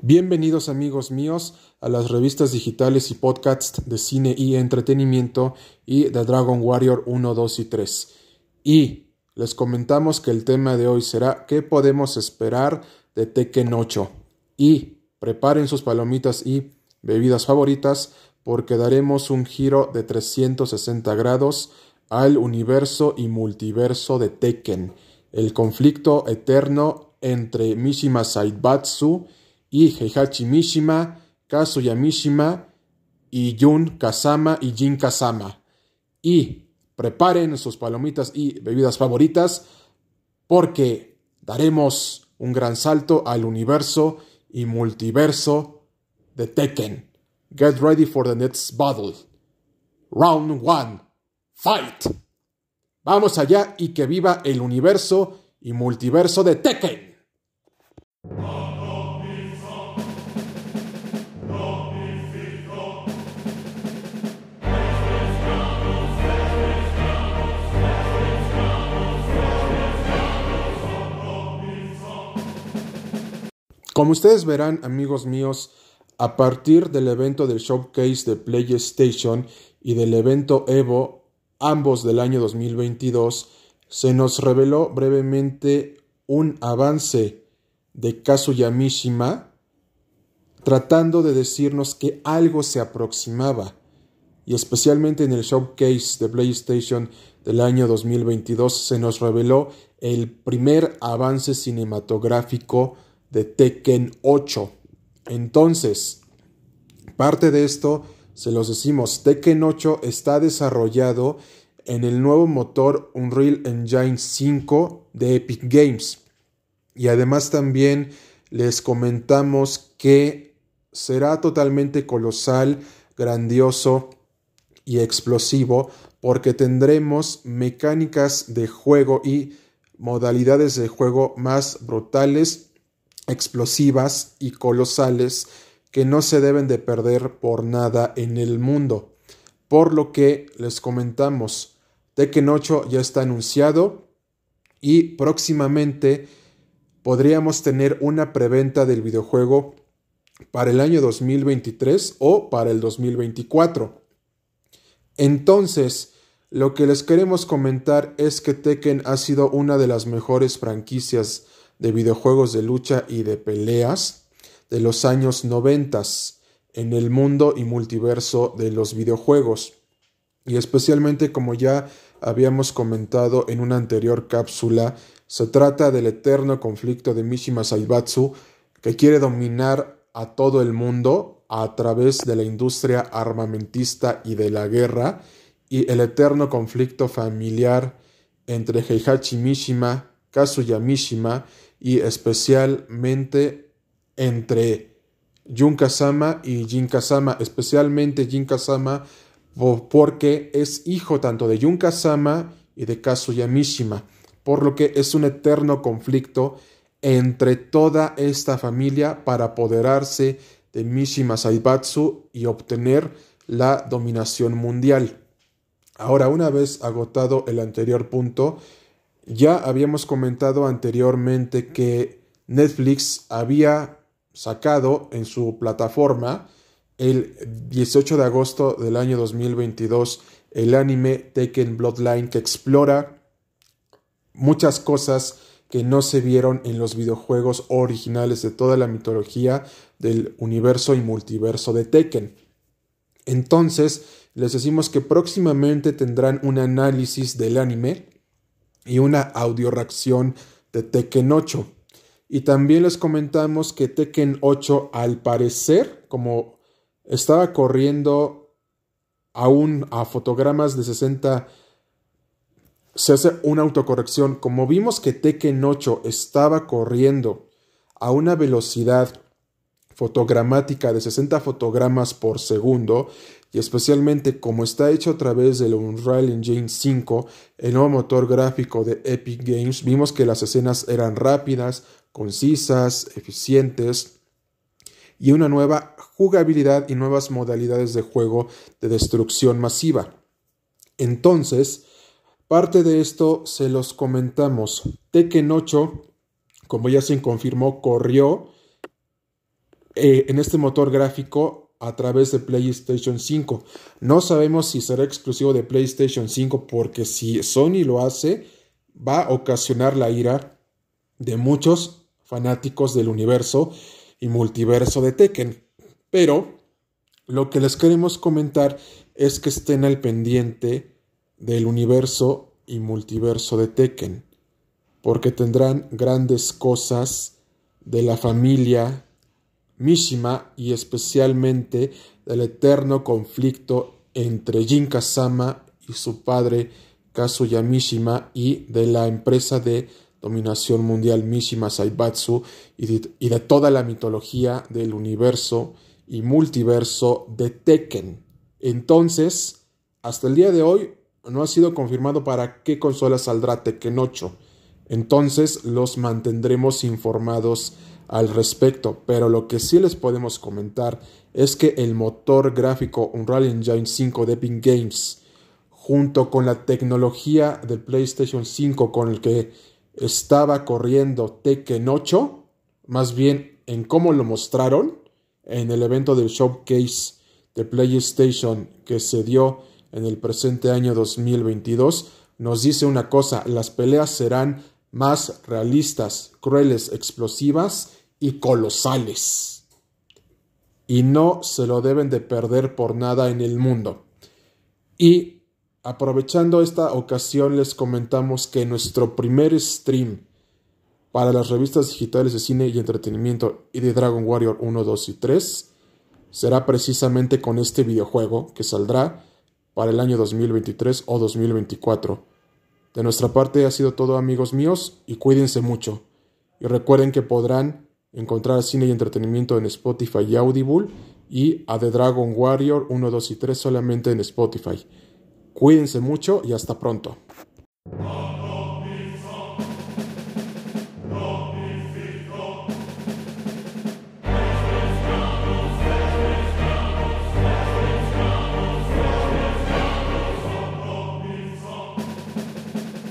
Bienvenidos amigos míos a las revistas digitales y podcasts de cine y entretenimiento y de Dragon Warrior 1, 2 y 3. Y les comentamos que el tema de hoy será ¿qué podemos esperar de Tekken 8? Y preparen sus palomitas y bebidas favoritas porque daremos un giro de 360 grados al universo y multiverso de Tekken, el conflicto eterno entre Mishima Saibatsu y Heihachi Mishima, Kazuya Mishima y Jun Kazama y Jin Kazama. Y preparen sus palomitas y bebidas favoritas porque daremos un gran salto al universo y multiverso de Tekken. Get ready for the next battle. Round 1. Fight. Vamos allá y que viva el universo y multiverso de Tekken. Como ustedes verán, amigos míos, a partir del evento del showcase de PlayStation y del evento Evo, ambos del año 2022, se nos reveló brevemente un avance de Kazuya Mishima, tratando de decirnos que algo se aproximaba, y especialmente en el showcase de PlayStation del año 2022 se nos reveló el primer avance cinematográfico de Tekken 8. Entonces, parte de esto se los decimos, Tekken 8 está desarrollado en el nuevo motor Unreal Engine 5 de Epic Games. Y además también les comentamos que será totalmente colosal, grandioso y explosivo porque tendremos mecánicas de juego y modalidades de juego más brutales explosivas y colosales que no se deben de perder por nada en el mundo. Por lo que les comentamos, Tekken 8 ya está anunciado y próximamente podríamos tener una preventa del videojuego para el año 2023 o para el 2024. Entonces, lo que les queremos comentar es que Tekken ha sido una de las mejores franquicias de videojuegos de lucha y de peleas de los años noventas en el mundo y multiverso de los videojuegos. Y especialmente como ya habíamos comentado en una anterior cápsula, se trata del eterno conflicto de Mishima Saibatsu que quiere dominar a todo el mundo a través de la industria armamentista y de la guerra y el eterno conflicto familiar entre Heihachi Mishima, Kazuya Mishima y especialmente entre Jun Kazama y Jin Kazama, especialmente Jin Kazama porque es hijo tanto de Jun Kazama y de Kazuya Mishima, por lo que es un eterno conflicto entre toda esta familia para apoderarse de Mishima Saibatsu y obtener la dominación mundial. Ahora, una vez agotado el anterior punto, ya habíamos comentado anteriormente que Netflix había sacado en su plataforma el 18 de agosto del año 2022 el anime Tekken Bloodline que explora muchas cosas que no se vieron en los videojuegos originales de toda la mitología del universo y multiverso de Tekken. Entonces, les decimos que próximamente tendrán un análisis del anime y una audio reacción de Tekken 8. Y también les comentamos que Tekken 8 al parecer, como estaba corriendo aún a fotogramas de 60, se hace una autocorrección. Como vimos que Tekken 8 estaba corriendo a una velocidad fotogramática de 60 fotogramas por segundo, y especialmente como está hecho a través del Unreal Engine 5, el nuevo motor gráfico de Epic Games, vimos que las escenas eran rápidas, concisas, eficientes y una nueva jugabilidad y nuevas modalidades de juego de destrucción masiva. Entonces, parte de esto se los comentamos. Tekken 8, como ya se confirmó, corrió eh, en este motor gráfico a través de PlayStation 5. No sabemos si será exclusivo de PlayStation 5 porque si Sony lo hace va a ocasionar la ira de muchos fanáticos del universo y multiverso de Tekken. Pero lo que les queremos comentar es que estén al pendiente del universo y multiverso de Tekken, porque tendrán grandes cosas de la familia Mishima y especialmente del eterno conflicto entre Jin Kazama y su padre Kazuya Mishima y de la empresa de dominación mundial Mishima Saibatsu y de, y de toda la mitología del universo y multiverso de Tekken. Entonces, hasta el día de hoy no ha sido confirmado para qué consola saldrá Tekken 8. Entonces los mantendremos informados al respecto, pero lo que sí les podemos comentar es que el motor gráfico Unreal Engine 5 de Epic Games, junto con la tecnología del PlayStation 5 con el que estaba corriendo Tekken 8, más bien en cómo lo mostraron en el evento del showcase de PlayStation que se dio en el presente año 2022, nos dice una cosa, las peleas serán más realistas, crueles, explosivas y colosales. Y no se lo deben de perder por nada en el mundo. Y aprovechando esta ocasión les comentamos que nuestro primer stream para las revistas digitales de cine y entretenimiento y de Dragon Warrior 1, 2 y 3 será precisamente con este videojuego que saldrá para el año 2023 o 2024. De nuestra parte ha sido todo amigos míos y cuídense mucho. Y recuerden que podrán encontrar cine y entretenimiento en Spotify y Audible y a The Dragon Warrior 1, 2 y 3 solamente en Spotify. Cuídense mucho y hasta pronto.